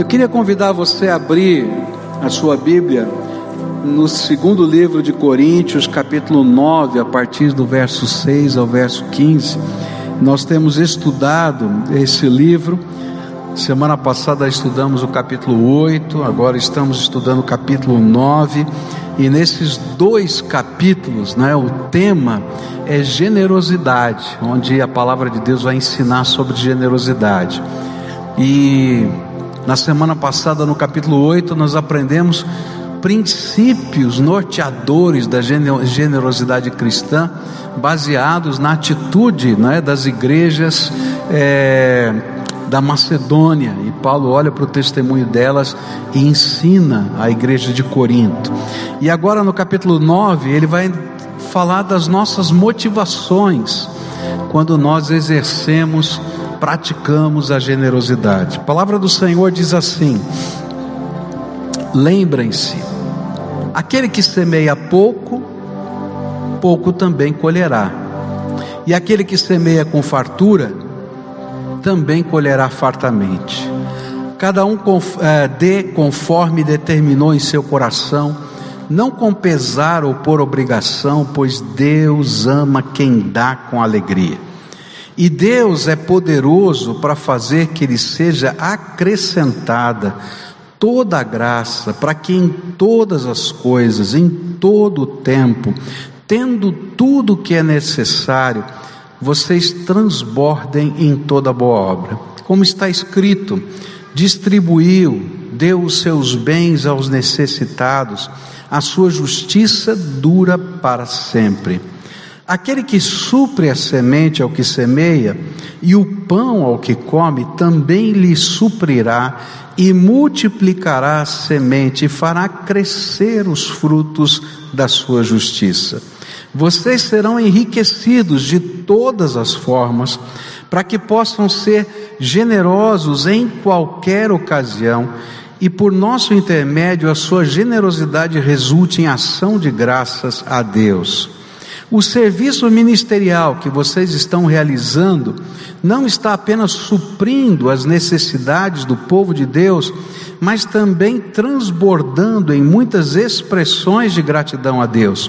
Eu queria convidar você a abrir a sua Bíblia no segundo livro de Coríntios, capítulo 9, a partir do verso 6 ao verso 15. Nós temos estudado esse livro. Semana passada estudamos o capítulo 8, agora estamos estudando o capítulo 9. E nesses dois capítulos, né, o tema é generosidade, onde a palavra de Deus vai ensinar sobre generosidade. E na semana passada, no capítulo 8, nós aprendemos princípios norteadores da generosidade cristã, baseados na atitude né, das igrejas é, da Macedônia. E Paulo olha para o testemunho delas e ensina a igreja de Corinto. E agora no capítulo 9, ele vai falar das nossas motivações quando nós exercemos, praticamos a generosidade. A palavra do Senhor diz assim: Lembrem-se, aquele que semeia pouco, pouco também colherá, e aquele que semeia com fartura, também colherá fartamente. Cada um é, dê conforme determinou em seu coração, não com pesar ou por obrigação, pois Deus ama quem dá com alegria. E Deus é poderoso para fazer que lhe seja acrescentada toda a graça, para que em todas as coisas, em todo o tempo, tendo tudo o que é necessário, vocês transbordem em toda boa obra. Como está escrito, distribuiu, deu os seus bens aos necessitados, a sua justiça dura para sempre. Aquele que supre a semente ao que semeia, e o pão ao que come, também lhe suprirá e multiplicará a semente e fará crescer os frutos da sua justiça vocês serão enriquecidos de todas as formas, para que possam ser generosos em qualquer ocasião, e por nosso intermédio a sua generosidade resulte em ação de graças a Deus. O serviço ministerial que vocês estão realizando não está apenas suprindo as necessidades do povo de Deus, mas também transbordando em muitas expressões de gratidão a Deus.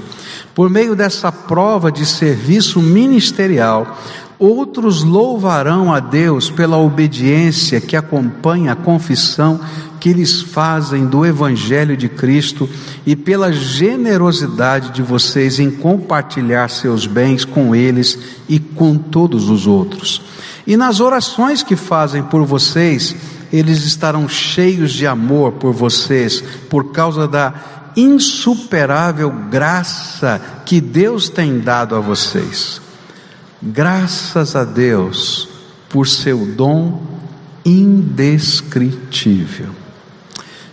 Por meio dessa prova de serviço ministerial, outros louvarão a Deus pela obediência que acompanha a confissão que lhes fazem do Evangelho de Cristo e pela generosidade de vocês em compartilhar seus bens com eles e com todos os outros. E nas orações que fazem por vocês, eles estarão cheios de amor por vocês, por causa da insuperável graça que Deus tem dado a vocês. Graças a Deus por seu dom indescritível.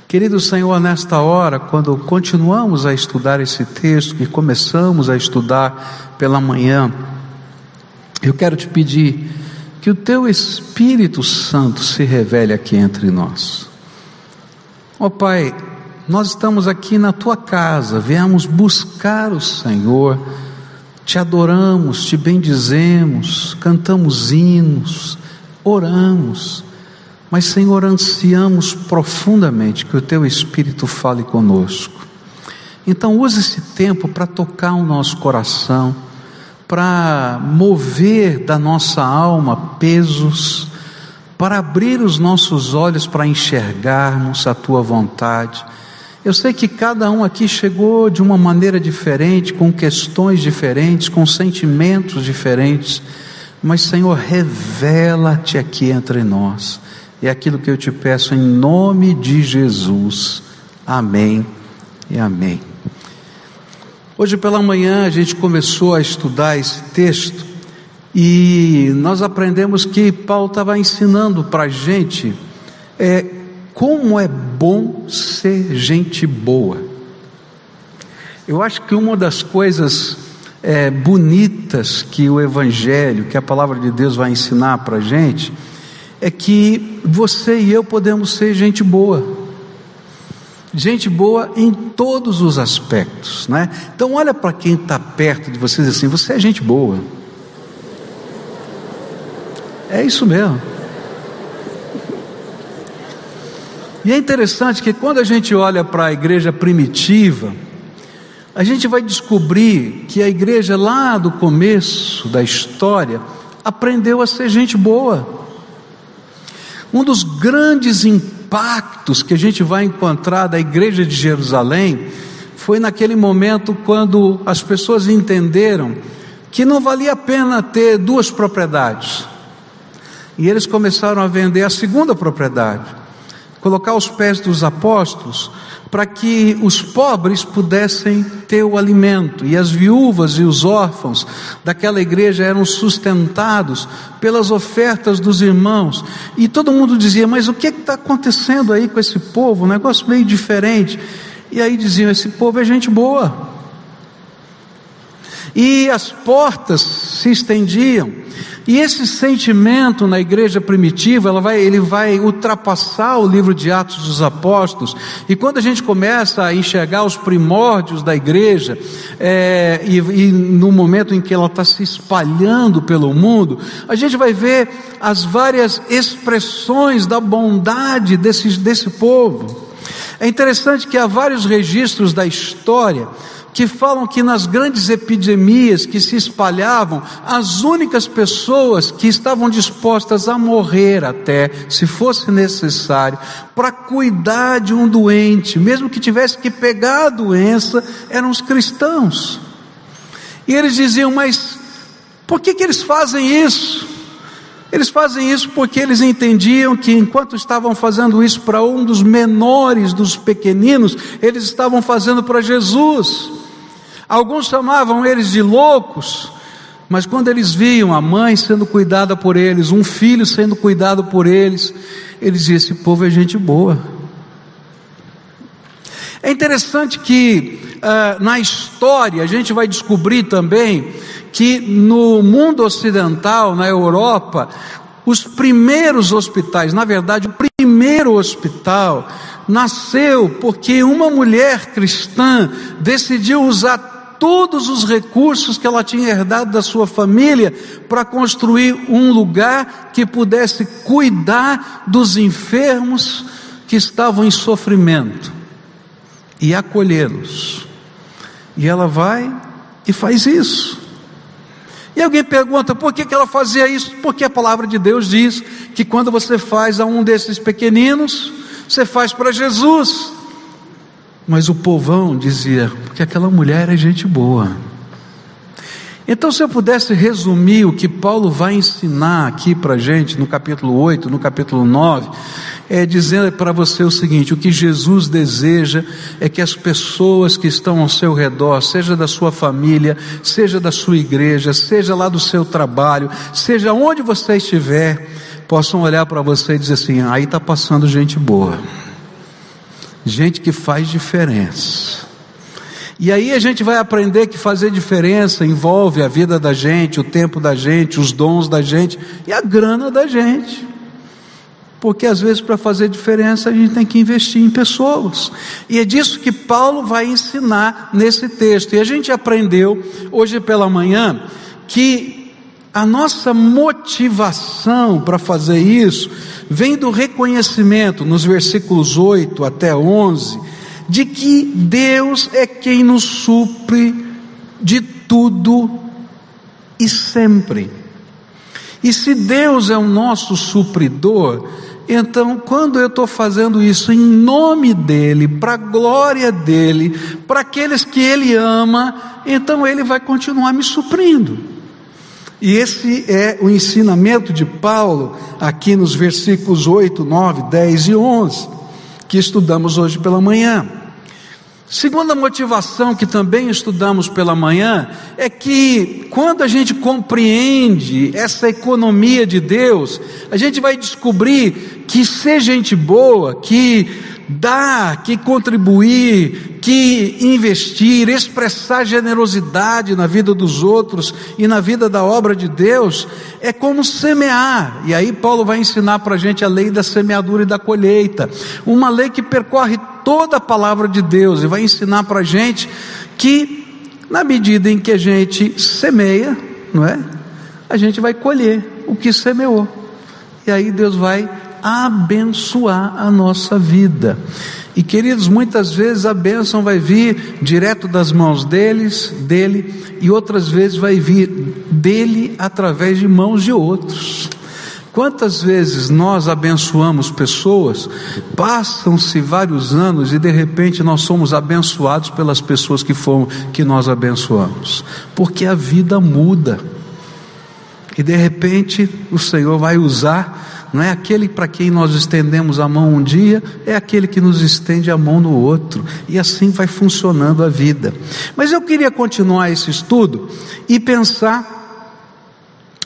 Querido Senhor, nesta hora, quando continuamos a estudar esse texto, que começamos a estudar pela manhã, eu quero te pedir que o teu Espírito Santo se revele aqui entre nós. Ó oh, Pai, nós estamos aqui na tua casa, viemos buscar o Senhor, te adoramos, te bendizemos, cantamos hinos, oramos, mas Senhor, ansiamos profundamente que o teu Espírito fale conosco. Então, use esse tempo para tocar o nosso coração, para mover da nossa alma pesos, para abrir os nossos olhos para enxergarmos a tua vontade eu sei que cada um aqui chegou de uma maneira diferente, com questões diferentes, com sentimentos diferentes, mas Senhor, revela-te aqui entre nós. É aquilo que eu te peço em nome de Jesus. Amém e amém. Hoje pela manhã a gente começou a estudar esse texto e nós aprendemos que Paulo estava ensinando para a gente é, como é bom ser gente boa. Eu acho que uma das coisas é, bonitas que o Evangelho, que a palavra de Deus vai ensinar para a gente, é que você e eu podemos ser gente boa. Gente boa em todos os aspectos, né? Então olha para quem está perto de vocês assim, você é gente boa. É isso mesmo. E é interessante que quando a gente olha para a igreja primitiva, a gente vai descobrir que a igreja lá do começo da história aprendeu a ser gente boa. Um dos grandes impactos que a gente vai encontrar da igreja de Jerusalém foi naquele momento quando as pessoas entenderam que não valia a pena ter duas propriedades. E eles começaram a vender a segunda propriedade, colocar os pés dos apóstolos para que os pobres pudessem ter o alimento, e as viúvas e os órfãos daquela igreja eram sustentados pelas ofertas dos irmãos, e todo mundo dizia: Mas o que é está acontecendo aí com esse povo? Um negócio meio diferente. E aí diziam: Esse povo é gente boa. E as portas se estendiam. E esse sentimento na igreja primitiva, vai, ele vai ultrapassar o livro de Atos dos Apóstolos. E quando a gente começa a enxergar os primórdios da igreja, é, e, e no momento em que ela está se espalhando pelo mundo, a gente vai ver as várias expressões da bondade desse, desse povo. É interessante que há vários registros da história que falam que nas grandes epidemias que se espalhavam, as únicas pessoas que estavam dispostas a morrer até, se fosse necessário, para cuidar de um doente, mesmo que tivesse que pegar a doença, eram os cristãos. E eles diziam, mas por que, que eles fazem isso? Eles fazem isso porque eles entendiam que enquanto estavam fazendo isso para um dos menores dos pequeninos, eles estavam fazendo para Jesus. Alguns chamavam eles de loucos, mas quando eles viam a mãe sendo cuidada por eles, um filho sendo cuidado por eles, eles diziam: esse povo é gente boa. É interessante que uh, na história a gente vai descobrir também que no mundo ocidental, na Europa, os primeiros hospitais, na verdade, o primeiro hospital nasceu porque uma mulher cristã decidiu usar todos os recursos que ela tinha herdado da sua família para construir um lugar que pudesse cuidar dos enfermos que estavam em sofrimento e acolhê-los. E ela vai e faz isso. E alguém pergunta por que, que ela fazia isso? Porque a palavra de Deus diz que quando você faz a um desses pequeninos, você faz para Jesus. Mas o povão dizia, porque aquela mulher é gente boa. Então, se eu pudesse resumir o que Paulo vai ensinar aqui para a gente, no capítulo 8, no capítulo 9, é dizer para você o seguinte: o que Jesus deseja é que as pessoas que estão ao seu redor, seja da sua família, seja da sua igreja, seja lá do seu trabalho, seja onde você estiver, possam olhar para você e dizer assim: aí está passando gente boa gente que faz diferença. E aí a gente vai aprender que fazer diferença envolve a vida da gente, o tempo da gente, os dons da gente e a grana da gente. Porque às vezes para fazer diferença a gente tem que investir em pessoas. E é disso que Paulo vai ensinar nesse texto. E a gente aprendeu hoje pela manhã que a nossa motivação para fazer isso vem do reconhecimento, nos versículos 8 até 11, de que Deus é quem nos supre de tudo e sempre. E se Deus é o nosso supridor, então, quando eu estou fazendo isso em nome dEle, para a glória dEle, para aqueles que Ele ama, então Ele vai continuar me suprindo. E esse é o ensinamento de Paulo aqui nos versículos 8, 9, 10 e 11, que estudamos hoje pela manhã. Segunda motivação que também estudamos pela manhã é que quando a gente compreende essa economia de Deus, a gente vai descobrir que ser gente boa, que dar, que contribuir, que investir, expressar generosidade na vida dos outros e na vida da obra de Deus, é como semear. E aí Paulo vai ensinar para a gente a lei da semeadura e da colheita, uma lei que percorre toda a palavra de Deus e vai ensinar para a gente que, na medida em que a gente semeia, não é? A gente vai colher o que semeou. E aí Deus vai abençoar a nossa vida. E queridos, muitas vezes a bênção vai vir direto das mãos deles, dele, e outras vezes vai vir dele através de mãos de outros. Quantas vezes nós abençoamos pessoas, passam-se vários anos e de repente nós somos abençoados pelas pessoas que foram que nós abençoamos, porque a vida muda. E de repente o Senhor vai usar, não é aquele para quem nós estendemos a mão um dia, é aquele que nos estende a mão no outro, e assim vai funcionando a vida. Mas eu queria continuar esse estudo e pensar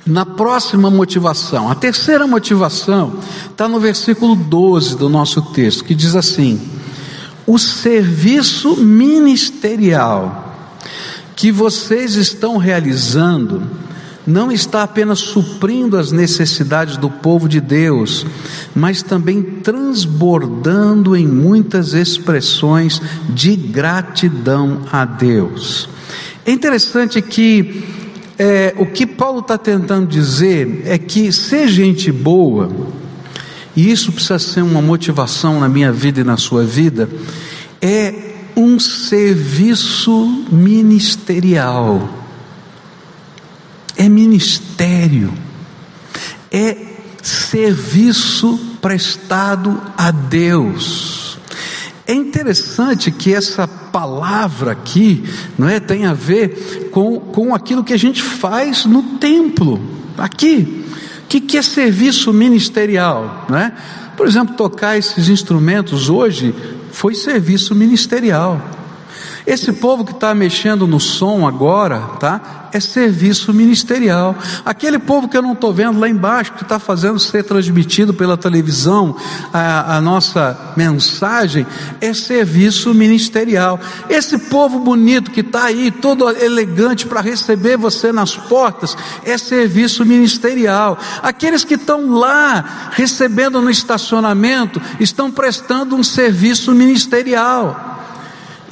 na próxima motivação. A terceira motivação está no versículo 12 do nosso texto, que diz assim: o serviço ministerial que vocês estão realizando não está apenas suprindo as necessidades do povo de Deus, mas também transbordando em muitas expressões de gratidão a Deus. É interessante que é, o que Paulo está tentando dizer é que ser gente boa, e isso precisa ser uma motivação na minha vida e na sua vida, é um serviço ministerial é ministério, é serviço prestado a Deus. É interessante que essa palavra aqui, não é, tem a ver com, com aquilo que a gente faz no templo, aqui. O que, que é serviço ministerial, não é? Por exemplo, tocar esses instrumentos hoje foi serviço ministerial. Esse povo que está mexendo no som agora, tá? é serviço ministerial. Aquele povo que eu não estou vendo lá embaixo, que está fazendo ser transmitido pela televisão a, a nossa mensagem, é serviço ministerial. Esse povo bonito que está aí, todo elegante para receber você nas portas, é serviço ministerial. Aqueles que estão lá recebendo no estacionamento, estão prestando um serviço ministerial.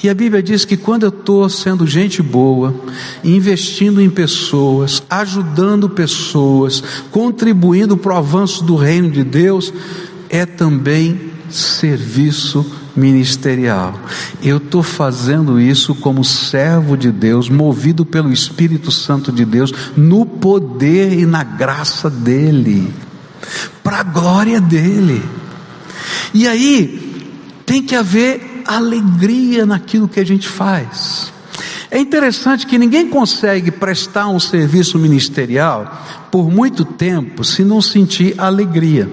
E a Bíblia diz que quando eu estou sendo gente boa, investindo em pessoas, ajudando pessoas, contribuindo para o avanço do reino de Deus, é também serviço ministerial. Eu estou fazendo isso como servo de Deus, movido pelo Espírito Santo de Deus, no poder e na graça dEle, para a glória dEle. E aí, tem que haver alegria naquilo que a gente faz. É interessante que ninguém consegue prestar um serviço ministerial por muito tempo se não sentir alegria.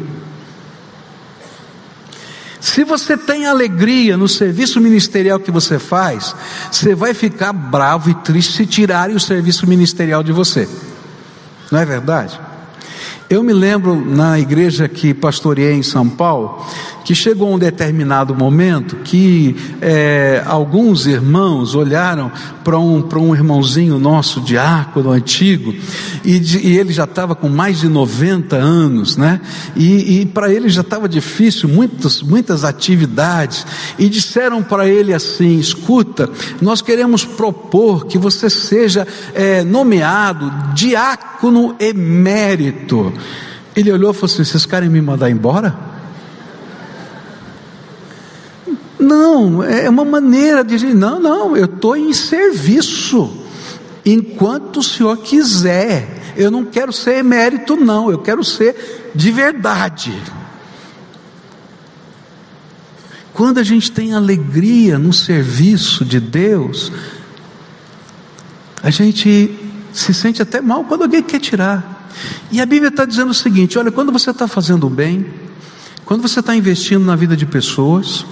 Se você tem alegria no serviço ministerial que você faz, você vai ficar bravo e triste se tirarem o serviço ministerial de você. Não é verdade? Eu me lembro na igreja que pastoreei em São Paulo, que chegou um determinado momento que é, alguns irmãos olharam para um, um irmãozinho nosso, diácono antigo, e, de, e ele já estava com mais de 90 anos, né? E, e para ele já estava difícil, muitas, muitas atividades, e disseram para ele assim: escuta, nós queremos propor que você seja é, nomeado diácono emérito. Ele olhou e falou assim: vocês querem me mandar embora? Não, é uma maneira de dizer: não, não, eu estou em serviço, enquanto o senhor quiser. Eu não quero ser emérito, não, eu quero ser de verdade. Quando a gente tem alegria no serviço de Deus, a gente se sente até mal quando alguém quer tirar. E a Bíblia está dizendo o seguinte: olha, quando você está fazendo bem, quando você está investindo na vida de pessoas,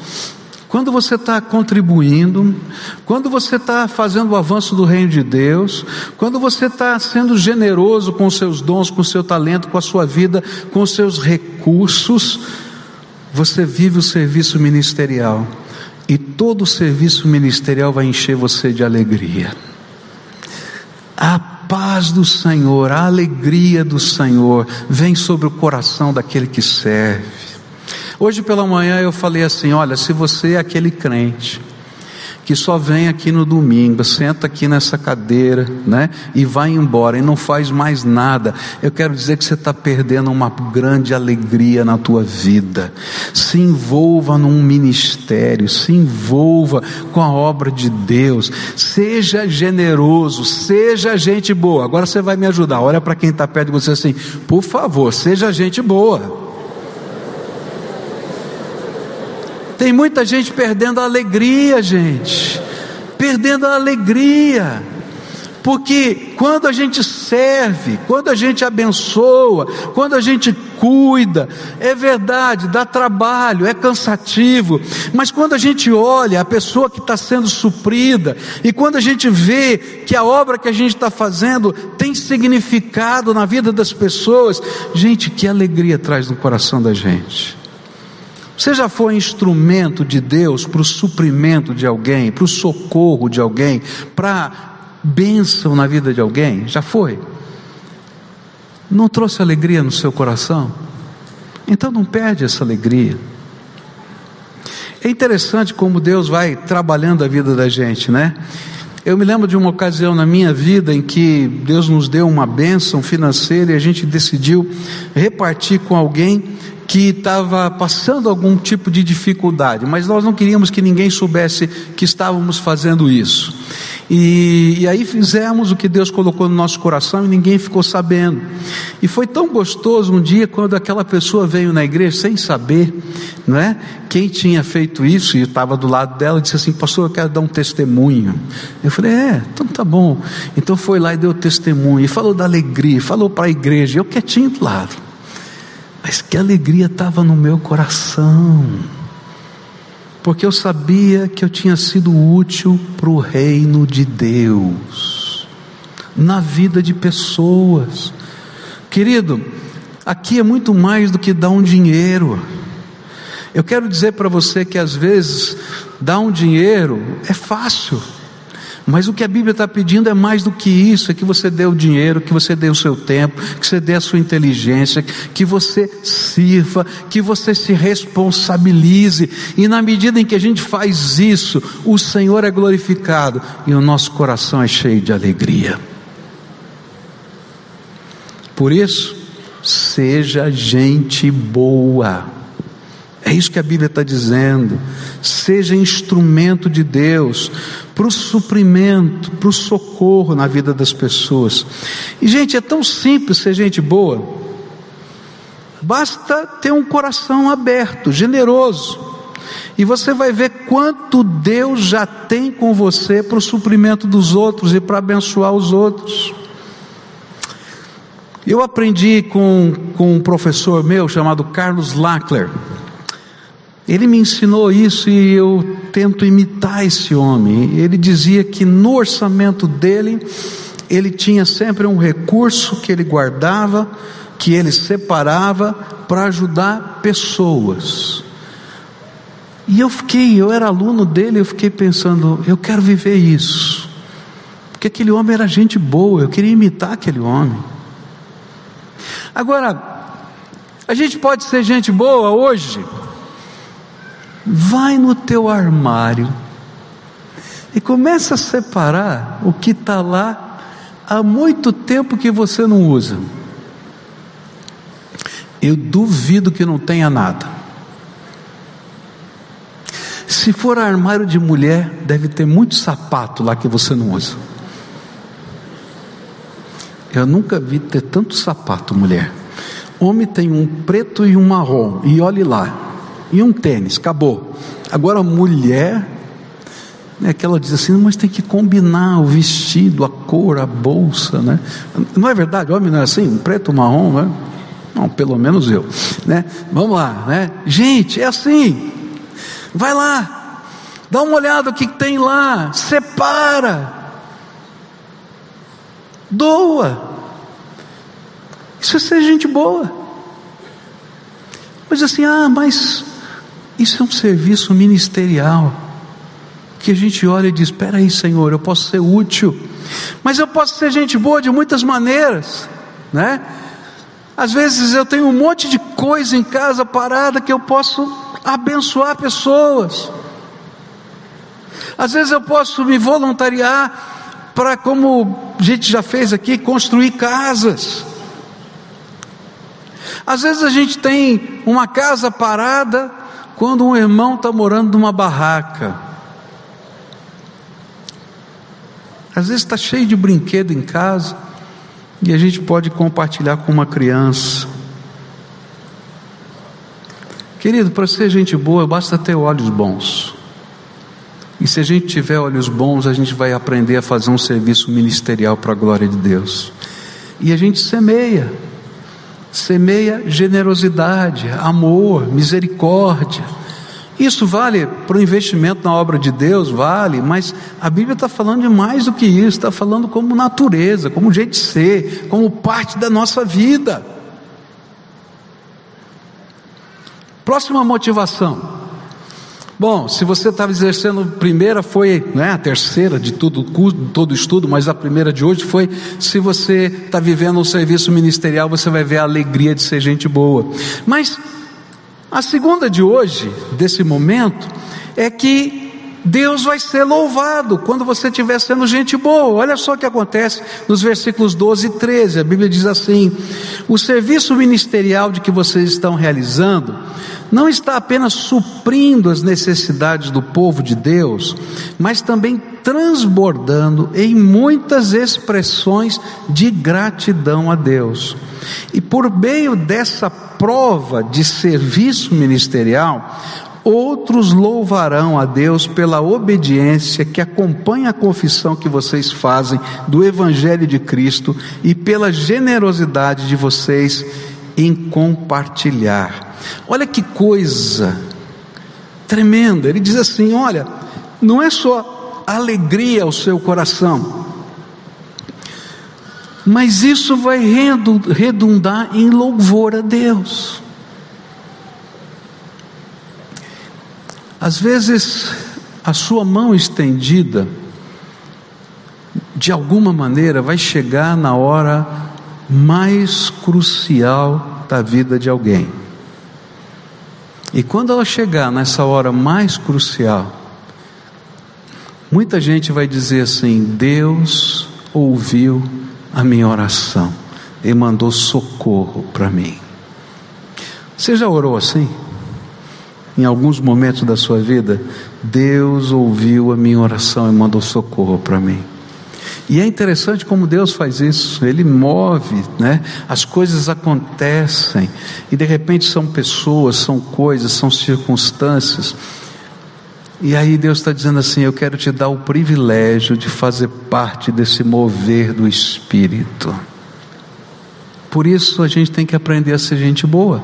quando você está contribuindo, quando você está fazendo o avanço do reino de Deus, quando você está sendo generoso com os seus dons, com o seu talento, com a sua vida, com os seus recursos, você vive o serviço ministerial. E todo o serviço ministerial vai encher você de alegria. Paz do Senhor, a alegria do Senhor vem sobre o coração daquele que serve. Hoje pela manhã eu falei assim: olha, se você é aquele crente que só vem aqui no domingo, senta aqui nessa cadeira, né? E vai embora e não faz mais nada. Eu quero dizer que você está perdendo uma grande alegria na tua vida. Se envolva num ministério, se envolva com a obra de Deus. Seja generoso, seja gente boa. Agora você vai me ajudar. Olha para quem está perto de você assim, por favor, seja gente boa. Tem muita gente perdendo a alegria, gente. Perdendo a alegria. Porque quando a gente serve, quando a gente abençoa, quando a gente cuida, é verdade, dá trabalho, é cansativo, mas quando a gente olha a pessoa que está sendo suprida, e quando a gente vê que a obra que a gente está fazendo tem significado na vida das pessoas, gente, que alegria traz no coração da gente. Você já foi instrumento de Deus para o suprimento de alguém, para o socorro de alguém, para bênção na vida de alguém? Já foi? Não trouxe alegria no seu coração? Então não perde essa alegria. É interessante como Deus vai trabalhando a vida da gente, né? Eu me lembro de uma ocasião na minha vida em que Deus nos deu uma bênção financeira e a gente decidiu repartir com alguém que estava passando algum tipo de dificuldade, mas nós não queríamos que ninguém soubesse que estávamos fazendo isso. E, e, aí fizemos o que Deus colocou no nosso coração e ninguém ficou sabendo. E foi tão gostoso um dia quando aquela pessoa veio na igreja sem saber, não é? Quem tinha feito isso e estava do lado dela disse assim: Pastor, eu quero dar um testemunho. Eu falei: É, então tá bom. Então foi lá e deu testemunho e falou da alegria, falou para a igreja. Eu quietinho do lado. Mas que alegria estava no meu coração, porque eu sabia que eu tinha sido útil para o reino de Deus, na vida de pessoas. Querido, aqui é muito mais do que dar um dinheiro. Eu quero dizer para você que às vezes dar um dinheiro é fácil. Mas o que a Bíblia está pedindo é mais do que isso: é que você dê o dinheiro, que você dê o seu tempo, que você dê a sua inteligência, que você sirva, que você se responsabilize. E na medida em que a gente faz isso, o Senhor é glorificado e o nosso coração é cheio de alegria. Por isso, seja gente boa. É isso que a Bíblia está dizendo. Seja instrumento de Deus para o suprimento, para o socorro na vida das pessoas. E, gente, é tão simples ser gente boa. Basta ter um coração aberto, generoso. E você vai ver quanto Deus já tem com você para o suprimento dos outros e para abençoar os outros. Eu aprendi com, com um professor meu chamado Carlos Lackler. Ele me ensinou isso e eu tento imitar esse homem. Ele dizia que no orçamento dele, ele tinha sempre um recurso que ele guardava, que ele separava para ajudar pessoas. E eu fiquei, eu era aluno dele, eu fiquei pensando, eu quero viver isso. Porque aquele homem era gente boa, eu queria imitar aquele homem. Agora, a gente pode ser gente boa hoje, vai no teu armário e começa a separar o que está lá há muito tempo que você não usa. Eu duvido que não tenha nada. Se for armário de mulher, deve ter muito sapato lá que você não usa. Eu nunca vi ter tanto sapato, mulher. Homem tem um preto e um marrom, e olhe lá e um tênis, acabou. Agora a mulher, é que ela diz assim, mas tem que combinar o vestido, a cor, a bolsa, né? Não é verdade? Homem não é assim, preto, marrom, né? Não, pelo menos eu, né? Vamos lá, né? Gente, é assim. Vai lá, dá uma olhada o que tem lá, separa, doa. Isso é ser gente boa. Mas assim, ah, mas isso é um serviço ministerial. Que a gente olha e diz: Espera aí, Senhor, eu posso ser útil, mas eu posso ser gente boa de muitas maneiras, né? Às vezes eu tenho um monte de coisa em casa parada que eu posso abençoar pessoas. Às vezes eu posso me voluntariar para, como a gente já fez aqui, construir casas. Às vezes a gente tem uma casa parada quando um irmão está morando numa barraca. Às vezes está cheio de brinquedo em casa e a gente pode compartilhar com uma criança. Querido, para ser gente boa, basta ter olhos bons. E se a gente tiver olhos bons, a gente vai aprender a fazer um serviço ministerial para a glória de Deus. E a gente semeia, semeia generosidade, amor, misericórdia. Isso vale para o investimento na obra de Deus, vale, mas a Bíblia está falando de mais do que isso, está falando como natureza, como jeito de ser, como parte da nossa vida. Próxima motivação. Bom, se você estava exercendo, primeira foi né, a terceira de tudo, todo estudo, mas a primeira de hoje foi: se você está vivendo um serviço ministerial, você vai ver a alegria de ser gente boa. Mas a segunda de hoje, desse momento, é que Deus vai ser louvado quando você estiver sendo gente boa. Olha só o que acontece nos versículos 12 e 13. A Bíblia diz assim: O serviço ministerial de que vocês estão realizando não está apenas suprindo as necessidades do povo de Deus, mas também transbordando em muitas expressões de gratidão a Deus. E por meio dessa prova de serviço ministerial, outros louvarão a Deus pela obediência que acompanha a confissão que vocês fazem do Evangelho de Cristo e pela generosidade de vocês em compartilhar. Olha que coisa tremenda. Ele diz assim: olha, não é só alegria ao seu coração, mas isso vai redundar em louvor a Deus. Às vezes, a sua mão estendida, de alguma maneira, vai chegar na hora mais crucial da vida de alguém. E quando ela chegar nessa hora mais crucial, muita gente vai dizer assim: Deus ouviu a minha oração e mandou socorro para mim. Você já orou assim? Em alguns momentos da sua vida, Deus ouviu a minha oração e mandou socorro para mim. E é interessante como Deus faz isso, Ele move, né? as coisas acontecem, e de repente são pessoas, são coisas, são circunstâncias, e aí Deus está dizendo assim: Eu quero te dar o privilégio de fazer parte desse mover do Espírito. Por isso a gente tem que aprender a ser gente boa.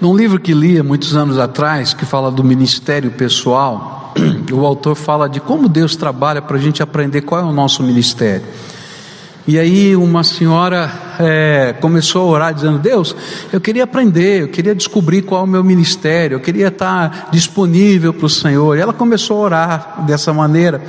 Num livro que li há muitos anos atrás, que fala do ministério pessoal, o autor fala de como Deus trabalha para a gente aprender qual é o nosso ministério. E aí uma senhora é, começou a orar dizendo: Deus, eu queria aprender, eu queria descobrir qual é o meu ministério, eu queria estar disponível para o Senhor. E ela começou a orar dessa maneira.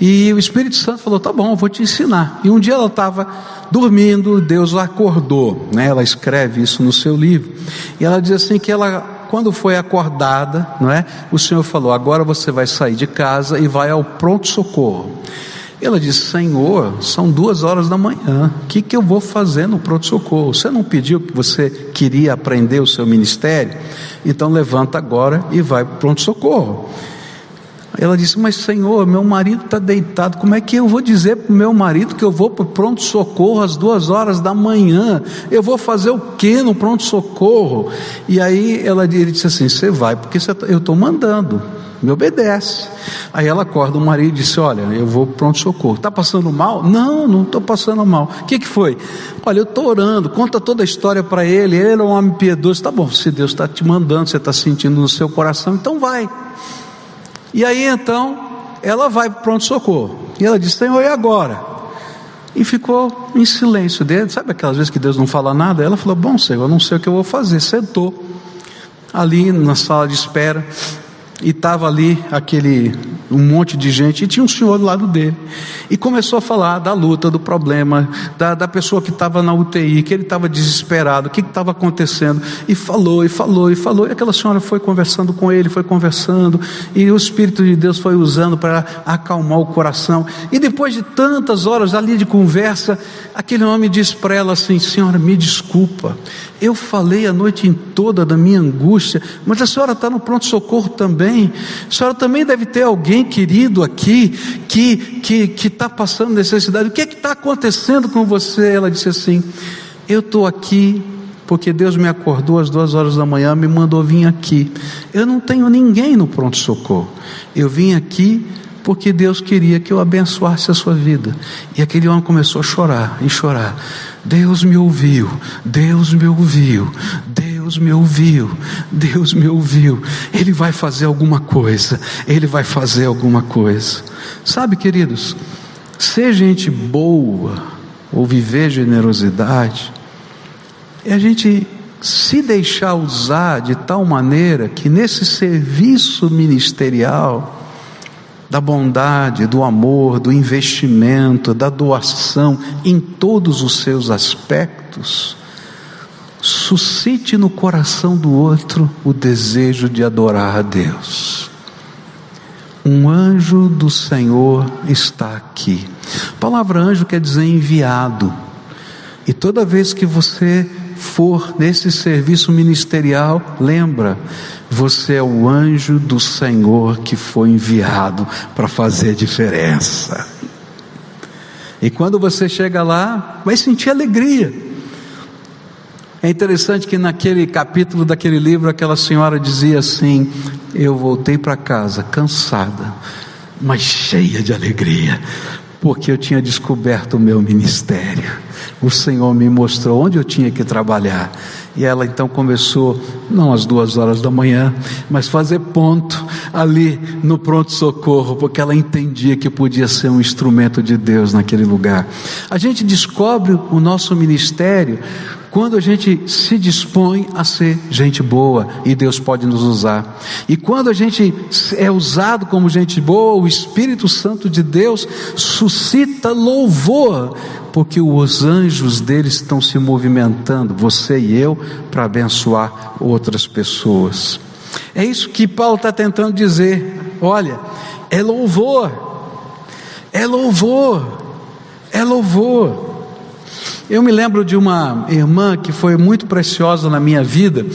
E o Espírito Santo falou: Tá bom, eu vou te ensinar. E um dia ela estava dormindo, Deus acordou. Né? Ela escreve isso no seu livro. E ela diz assim: que ela quando foi acordada, não é? O Senhor falou: agora você vai sair de casa e vai ao pronto socorro. Ela disse: Senhor, são duas horas da manhã, o que, que eu vou fazer no pronto-socorro? Você não pediu que você queria aprender o seu ministério? Então levanta agora e vai para o pronto-socorro. Ela disse: Mas Senhor, meu marido está deitado, como é que eu vou dizer para o meu marido que eu vou para o pronto-socorro às duas horas da manhã? Eu vou fazer o que no pronto-socorro? E aí ela ele disse assim: Você vai, porque tá, eu estou mandando me obedece. Aí ela acorda o marido e disse: Olha, eu vou pronto-socorro. Está passando mal? Não, não estou passando mal. O que, que foi? Olha, eu estou orando, conta toda a história para ele. Ele é um homem piedoso. Tá bom, se Deus está te mandando, você está sentindo no seu coração, então vai. E aí então, ela vai para pronto-socorro. E ela disse: Senhor, e agora? E ficou em silêncio dele. Sabe aquelas vezes que Deus não fala nada? Ela falou: Bom, Senhor, eu não sei o que eu vou fazer. Sentou ali na sala de espera. E estava ali aquele um monte de gente, e tinha um senhor do lado dele. E começou a falar da luta, do problema, da, da pessoa que estava na UTI, que ele estava desesperado, o que estava acontecendo. E falou, e falou, e falou. E aquela senhora foi conversando com ele, foi conversando, e o Espírito de Deus foi usando para acalmar o coração. E depois de tantas horas ali de conversa, aquele homem disse para ela assim: Senhora, me desculpa, eu falei a noite toda da minha angústia, mas a senhora está no pronto-socorro também. A senhora também deve ter alguém querido aqui que que que está passando necessidade. O que é que está acontecendo com você? Ela disse assim: Eu estou aqui porque Deus me acordou às duas horas da manhã, me mandou vir aqui. Eu não tenho ninguém no pronto-socorro. Eu vim aqui porque Deus queria que eu abençoasse a sua vida. E aquele homem começou a chorar e chorar. Deus me ouviu, Deus me ouviu, Deus me ouviu, Deus me ouviu. Ele vai fazer alguma coisa, Ele vai fazer alguma coisa. Sabe, queridos, ser gente boa ou viver generosidade é a gente se deixar usar de tal maneira que nesse serviço ministerial, da bondade, do amor, do investimento, da doação, em todos os seus aspectos, suscite no coração do outro o desejo de adorar a Deus. Um anjo do Senhor está aqui. A palavra anjo quer dizer enviado. E toda vez que você for nesse serviço ministerial, lembra, você é o anjo do Senhor que foi enviado para fazer diferença. E quando você chega lá, vai sentir alegria. É interessante que naquele capítulo daquele livro, aquela senhora dizia assim: Eu voltei para casa cansada, mas cheia de alegria, porque eu tinha descoberto o meu ministério. O Senhor me mostrou onde eu tinha que trabalhar. E ela então começou, não às duas horas da manhã, mas fazer ponto ali no pronto-socorro, porque ela entendia que podia ser um instrumento de Deus naquele lugar. A gente descobre o nosso ministério quando a gente se dispõe a ser gente boa e Deus pode nos usar. E quando a gente é usado como gente boa, o Espírito Santo de Deus suscita louvor, porque os anjos dele estão se movimentando, você e eu, para abençoar outras pessoas. É isso que Paulo está tentando dizer. Olha, é louvor, é louvor, é louvor. Eu me lembro de uma irmã que foi muito preciosa na minha vida.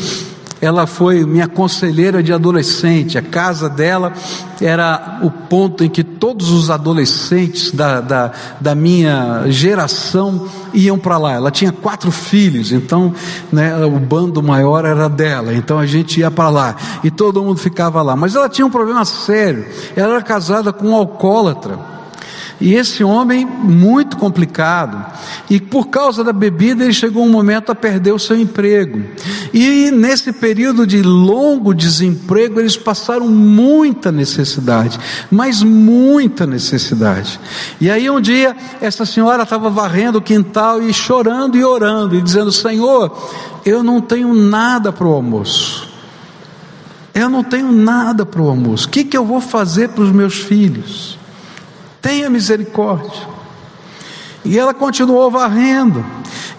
Ela foi minha conselheira de adolescente. A casa dela era o ponto em que todos os adolescentes da, da, da minha geração iam para lá. Ela tinha quatro filhos, então né, o bando maior era dela. Então a gente ia para lá e todo mundo ficava lá. Mas ela tinha um problema sério. Ela era casada com um alcoólatra. E esse homem, muito complicado, e por causa da bebida, ele chegou um momento a perder o seu emprego. E nesse período de longo desemprego, eles passaram muita necessidade, mas muita necessidade. E aí um dia, essa senhora estava varrendo o quintal e chorando e orando, e dizendo: Senhor, eu não tenho nada para o almoço. Eu não tenho nada para o almoço. O que, que eu vou fazer para os meus filhos? Tenha misericórdia. E ela continuou varrendo.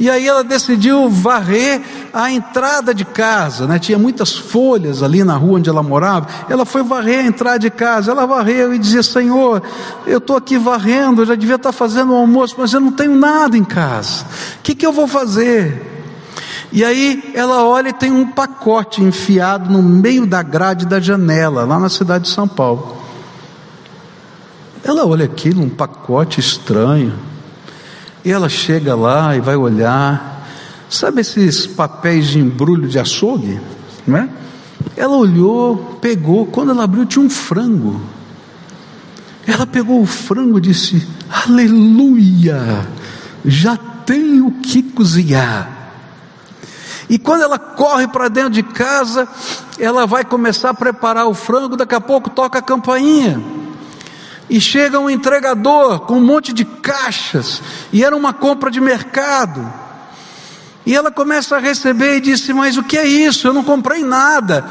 E aí ela decidiu varrer a entrada de casa, né? Tinha muitas folhas ali na rua onde ela morava. Ela foi varrer a entrada de casa. Ela varreu e dizia: Senhor, eu estou aqui varrendo, eu já devia estar fazendo o almoço, mas eu não tenho nada em casa. O que, que eu vou fazer? E aí ela olha e tem um pacote enfiado no meio da grade da janela, lá na cidade de São Paulo. Ela olha aquilo, um pacote estranho, e ela chega lá e vai olhar, sabe esses papéis de embrulho de açougue? Né? Ela olhou, pegou, quando ela abriu tinha um frango. Ela pegou o frango e disse: Aleluia, já tenho o que cozinhar. E quando ela corre para dentro de casa, ela vai começar a preparar o frango, daqui a pouco toca a campainha. E chega um entregador com um monte de caixas, e era uma compra de mercado. E ela começa a receber e disse: Mas o que é isso? Eu não comprei nada.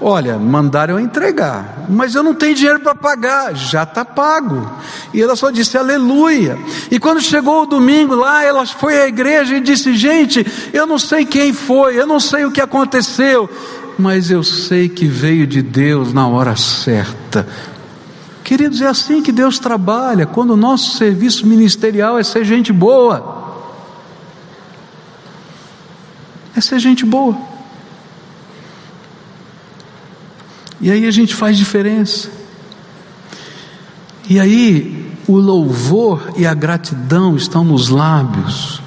Olha, mandaram eu entregar, mas eu não tenho dinheiro para pagar, já está pago. E ela só disse aleluia. E quando chegou o domingo lá, ela foi à igreja e disse: Gente, eu não sei quem foi, eu não sei o que aconteceu, mas eu sei que veio de Deus na hora certa. Queridos, é assim que Deus trabalha, quando o nosso serviço ministerial é ser gente boa. É ser gente boa. E aí a gente faz diferença. E aí o louvor e a gratidão estão nos lábios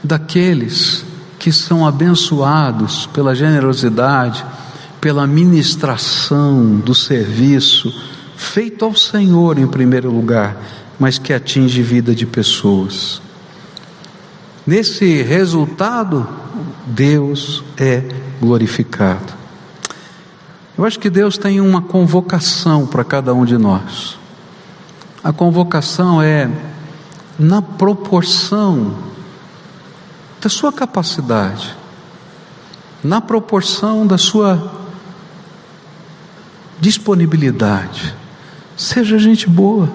daqueles que são abençoados pela generosidade, pela ministração do serviço feito ao Senhor em primeiro lugar, mas que atinge vida de pessoas. Nesse resultado, Deus é glorificado. Eu acho que Deus tem uma convocação para cada um de nós. A convocação é na proporção da sua capacidade, na proporção da sua disponibilidade. Seja gente boa.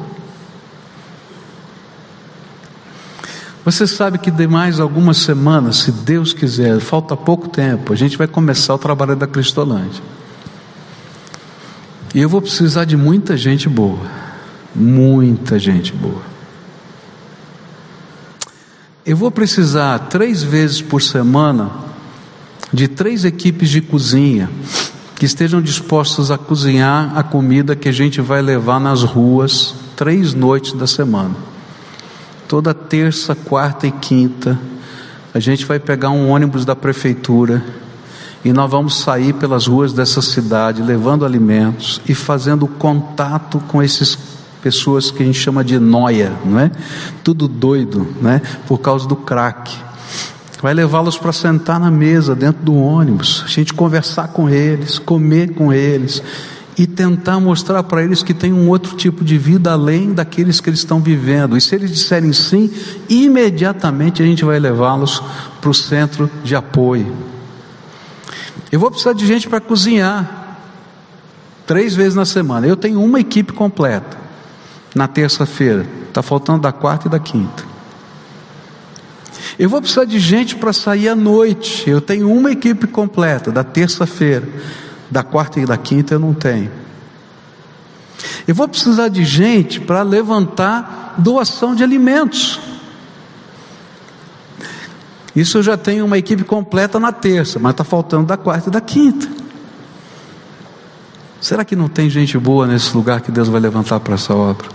Você sabe que de mais algumas semanas, se Deus quiser, falta pouco tempo, a gente vai começar o trabalho da Cristolândia. E eu vou precisar de muita gente boa. Muita gente boa. Eu vou precisar três vezes por semana de três equipes de cozinha que estejam dispostos a cozinhar a comida que a gente vai levar nas ruas três noites da semana. Toda terça, quarta e quinta, a gente vai pegar um ônibus da prefeitura e nós vamos sair pelas ruas dessa cidade levando alimentos e fazendo contato com essas pessoas que a gente chama de noia, não é? Tudo doido, né? Por causa do crack. Vai levá-los para sentar na mesa dentro do ônibus, a gente conversar com eles, comer com eles e tentar mostrar para eles que tem um outro tipo de vida além daqueles que eles estão vivendo. E se eles disserem sim, imediatamente a gente vai levá-los para o centro de apoio. Eu vou precisar de gente para cozinhar três vezes na semana. Eu tenho uma equipe completa na terça-feira. Está faltando da quarta e da quinta. Eu vou precisar de gente para sair à noite. Eu tenho uma equipe completa da terça-feira. Da quarta e da quinta eu não tenho. Eu vou precisar de gente para levantar doação de alimentos. Isso eu já tenho uma equipe completa na terça, mas está faltando da quarta e da quinta. Será que não tem gente boa nesse lugar que Deus vai levantar para essa obra?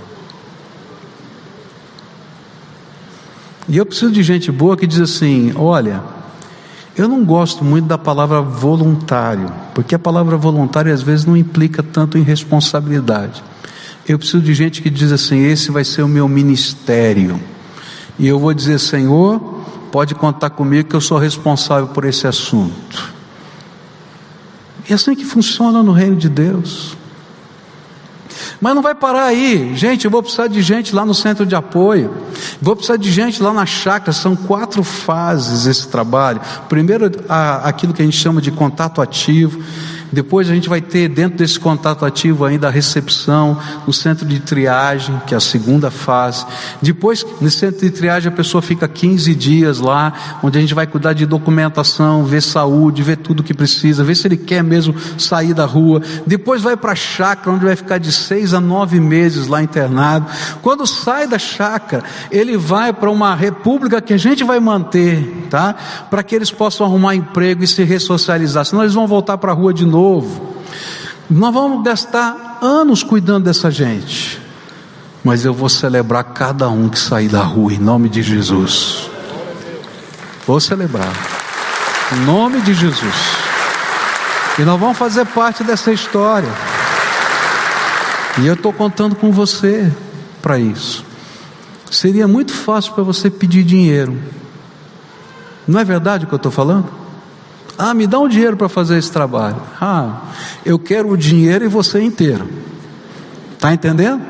E eu preciso de gente boa que diz assim: olha, eu não gosto muito da palavra voluntário, porque a palavra voluntário às vezes não implica tanto em responsabilidade. Eu preciso de gente que diz assim: esse vai ser o meu ministério. E eu vou dizer, Senhor, pode contar comigo que eu sou responsável por esse assunto. E é assim que funciona no reino de Deus. Mas não vai parar aí, gente. Eu vou precisar de gente lá no centro de apoio, vou precisar de gente lá na chácara. São quatro fases esse trabalho. Primeiro, aquilo que a gente chama de contato ativo. Depois a gente vai ter dentro desse contato ativo ainda a recepção, o centro de triagem, que é a segunda fase. Depois, nesse centro de triagem, a pessoa fica 15 dias lá, onde a gente vai cuidar de documentação, ver saúde, ver tudo que precisa, ver se ele quer mesmo sair da rua. Depois vai para a chácara, onde vai ficar de seis a nove meses lá internado. Quando sai da chácara, ele vai para uma república que a gente vai manter, tá? Para que eles possam arrumar emprego e se ressocializar. Senão eles vão voltar para a rua de novo novo. Nós vamos gastar anos cuidando dessa gente, mas eu vou celebrar cada um que sair da rua em nome de Jesus. Vou celebrar, em nome de Jesus. E nós vamos fazer parte dessa história. E eu estou contando com você para isso. Seria muito fácil para você pedir dinheiro. Não é verdade o que eu estou falando? Ah, me dá um dinheiro para fazer esse trabalho. Ah, eu quero o dinheiro e você inteiro. Está entendendo?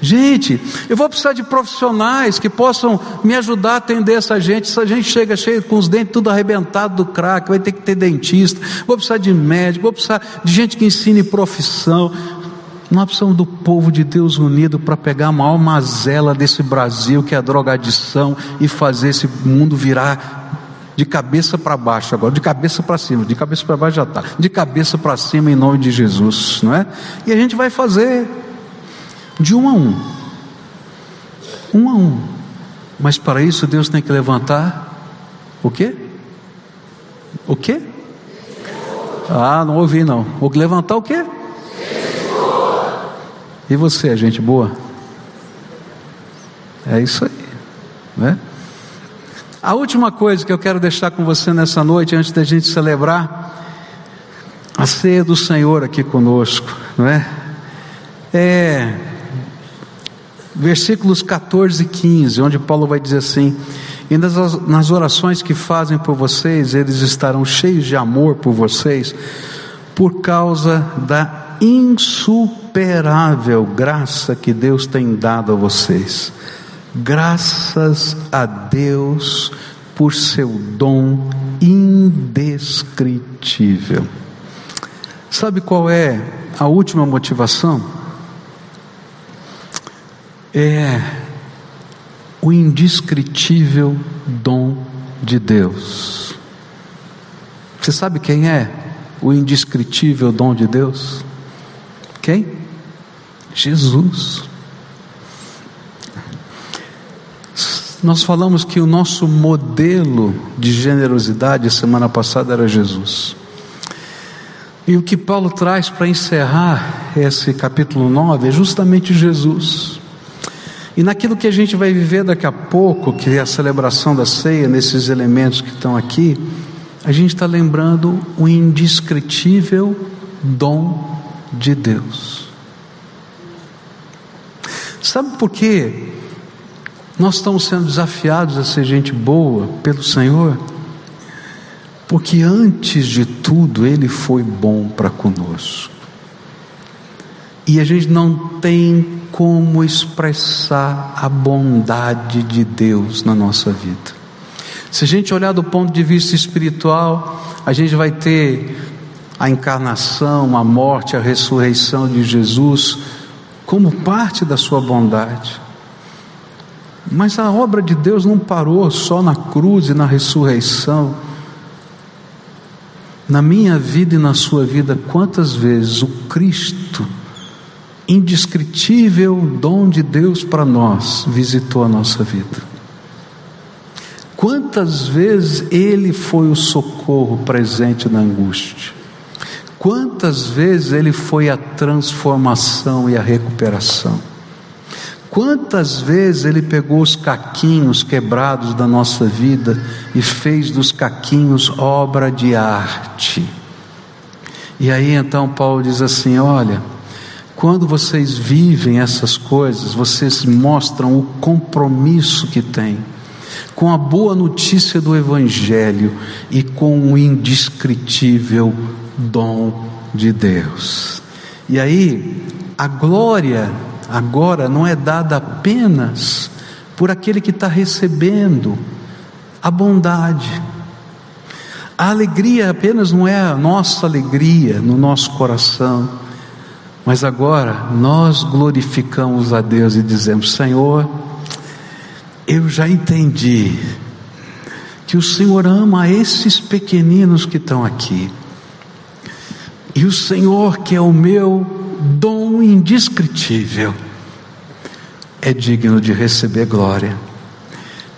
Gente, eu vou precisar de profissionais que possam me ajudar a atender essa gente. Essa gente chega cheia com os dentes tudo arrebentado do crack, vai ter que ter dentista. Vou precisar de médico, vou precisar de gente que ensine profissão. Nós precisamos do povo de Deus unido para pegar a maior mazela desse Brasil, que é a drogadição, e fazer esse mundo virar de cabeça para baixo agora, de cabeça para cima, de cabeça para baixo já está, de cabeça para cima em nome de Jesus, não é? E a gente vai fazer de um a um, um a um, mas para isso Deus tem que levantar o quê? O quê? Ah, não ouvi não. Vou levantar o quê? E você, gente boa? É isso aí, né? A última coisa que eu quero deixar com você nessa noite, antes da gente celebrar a ceia do Senhor aqui conosco, não é? É versículos 14 e 15, onde Paulo vai dizer assim: E nas, nas orações que fazem por vocês, eles estarão cheios de amor por vocês, por causa da insuperável graça que Deus tem dado a vocês. Graças a Deus por seu dom indescritível. Sabe qual é a última motivação? É o indescritível dom de Deus. Você sabe quem é o indescritível dom de Deus? Quem? Jesus. Nós falamos que o nosso modelo de generosidade semana passada era Jesus. E o que Paulo traz para encerrar esse capítulo 9 é justamente Jesus. E naquilo que a gente vai viver daqui a pouco, que é a celebração da ceia, nesses elementos que estão aqui, a gente está lembrando o indescritível dom de Deus. Sabe por quê? Nós estamos sendo desafiados a ser gente boa pelo Senhor, porque antes de tudo Ele foi bom para conosco. E a gente não tem como expressar a bondade de Deus na nossa vida. Se a gente olhar do ponto de vista espiritual, a gente vai ter a encarnação, a morte, a ressurreição de Jesus como parte da sua bondade. Mas a obra de Deus não parou só na cruz e na ressurreição. Na minha vida e na sua vida, quantas vezes o Cristo indescritível dom de Deus para nós visitou a nossa vida. Quantas vezes Ele foi o socorro presente na angústia, quantas vezes Ele foi a transformação e a recuperação, quantas vezes Ele pegou os caquinhos quebrados da nossa vida e fez dos caquinhos obra de arte. E aí então Paulo diz assim: olha, quando vocês vivem essas coisas, vocês mostram o compromisso que têm com a boa notícia do Evangelho e com o indescritível dom de Deus. E aí, a glória agora não é dada apenas por aquele que está recebendo a bondade. A alegria apenas não é a nossa alegria no nosso coração mas agora nós glorificamos a Deus e dizemos: Senhor, eu já entendi que o Senhor ama esses pequeninos que estão aqui, e o Senhor, que é o meu dom indescritível, é digno de receber glória.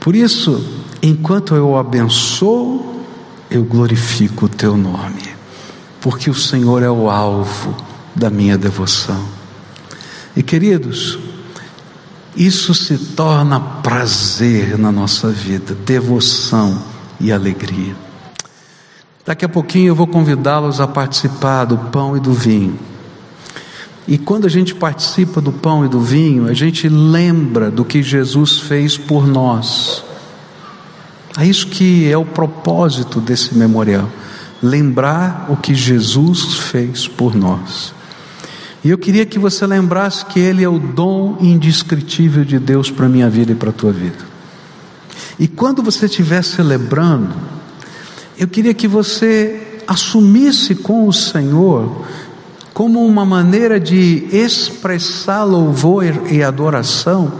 Por isso, enquanto eu o abençoo, eu glorifico o teu nome, porque o Senhor é o alvo da minha devoção. E queridos, isso se torna prazer na nossa vida, devoção e alegria. Daqui a pouquinho eu vou convidá-los a participar do pão e do vinho. E quando a gente participa do pão e do vinho, a gente lembra do que Jesus fez por nós. É isso que é o propósito desse memorial. Lembrar o que Jesus fez por nós. E eu queria que você lembrasse que Ele é o dom indescritível de Deus para a minha vida e para a tua vida. E quando você estiver celebrando, eu queria que você assumisse com o Senhor como uma maneira de expressar louvor e adoração,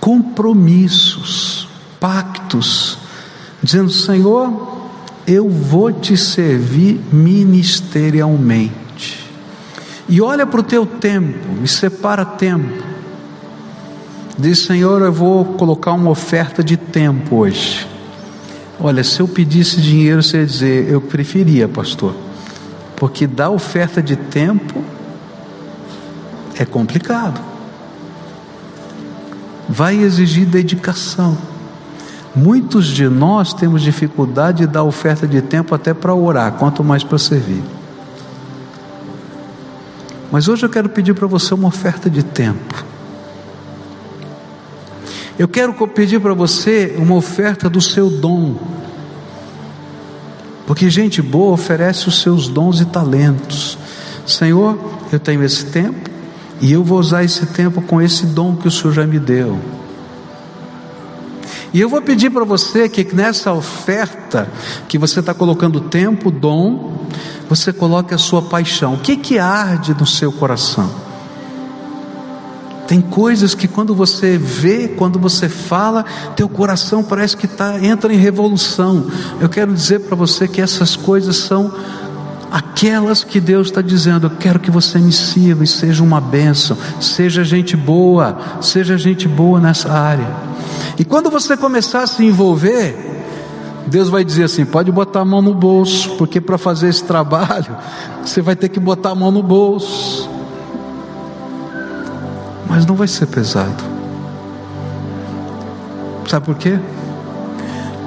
compromissos, pactos, dizendo: Senhor, eu vou te servir ministerialmente. E olha para o teu tempo, me separa tempo. Diz, Senhor, eu vou colocar uma oferta de tempo hoje. Olha, se eu pedisse dinheiro, você ia dizer, eu preferia, pastor. Porque dar oferta de tempo é complicado. Vai exigir dedicação. Muitos de nós temos dificuldade de dar oferta de tempo até para orar, quanto mais para servir. Mas hoje eu quero pedir para você uma oferta de tempo. Eu quero pedir para você uma oferta do seu dom. Porque gente boa oferece os seus dons e talentos. Senhor, eu tenho esse tempo e eu vou usar esse tempo com esse dom que o Senhor já me deu. E eu vou pedir para você que nessa oferta que você está colocando tempo, dom, você coloque a sua paixão. O que que arde no seu coração? Tem coisas que quando você vê, quando você fala, teu coração parece que tá, entra em revolução. Eu quero dizer para você que essas coisas são aquelas que Deus está dizendo: Eu quero que você me sirva e seja uma bênção, seja gente boa, seja gente boa nessa área. E quando você começar a se envolver, Deus vai dizer assim: pode botar a mão no bolso, porque para fazer esse trabalho, você vai ter que botar a mão no bolso mas não vai ser pesado. Sabe por quê?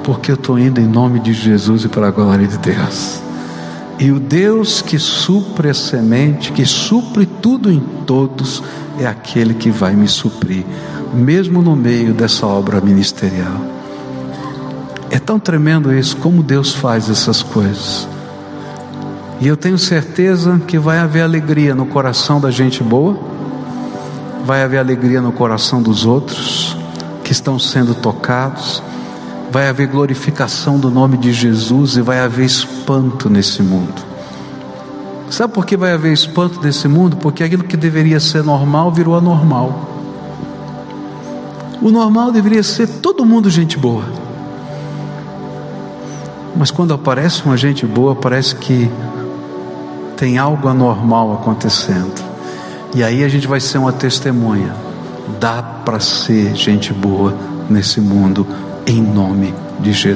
Porque eu estou indo em nome de Jesus e para a glória de Deus. E o Deus que supre a semente, que supre tudo em todos, é aquele que vai me suprir, mesmo no meio dessa obra ministerial. É tão tremendo isso, como Deus faz essas coisas. E eu tenho certeza que vai haver alegria no coração da gente boa vai haver alegria no coração dos outros que estão sendo tocados, vai haver glorificação do nome de Jesus e vai haver espanto nesse mundo. Sabe por que vai haver espanto nesse mundo? Porque aquilo que deveria ser normal virou anormal. O normal deveria ser todo mundo gente boa. Mas quando aparece uma gente boa, parece que tem algo anormal acontecendo. E aí a gente vai ser uma testemunha. Dá para ser gente boa nesse mundo, em nome de Jesus.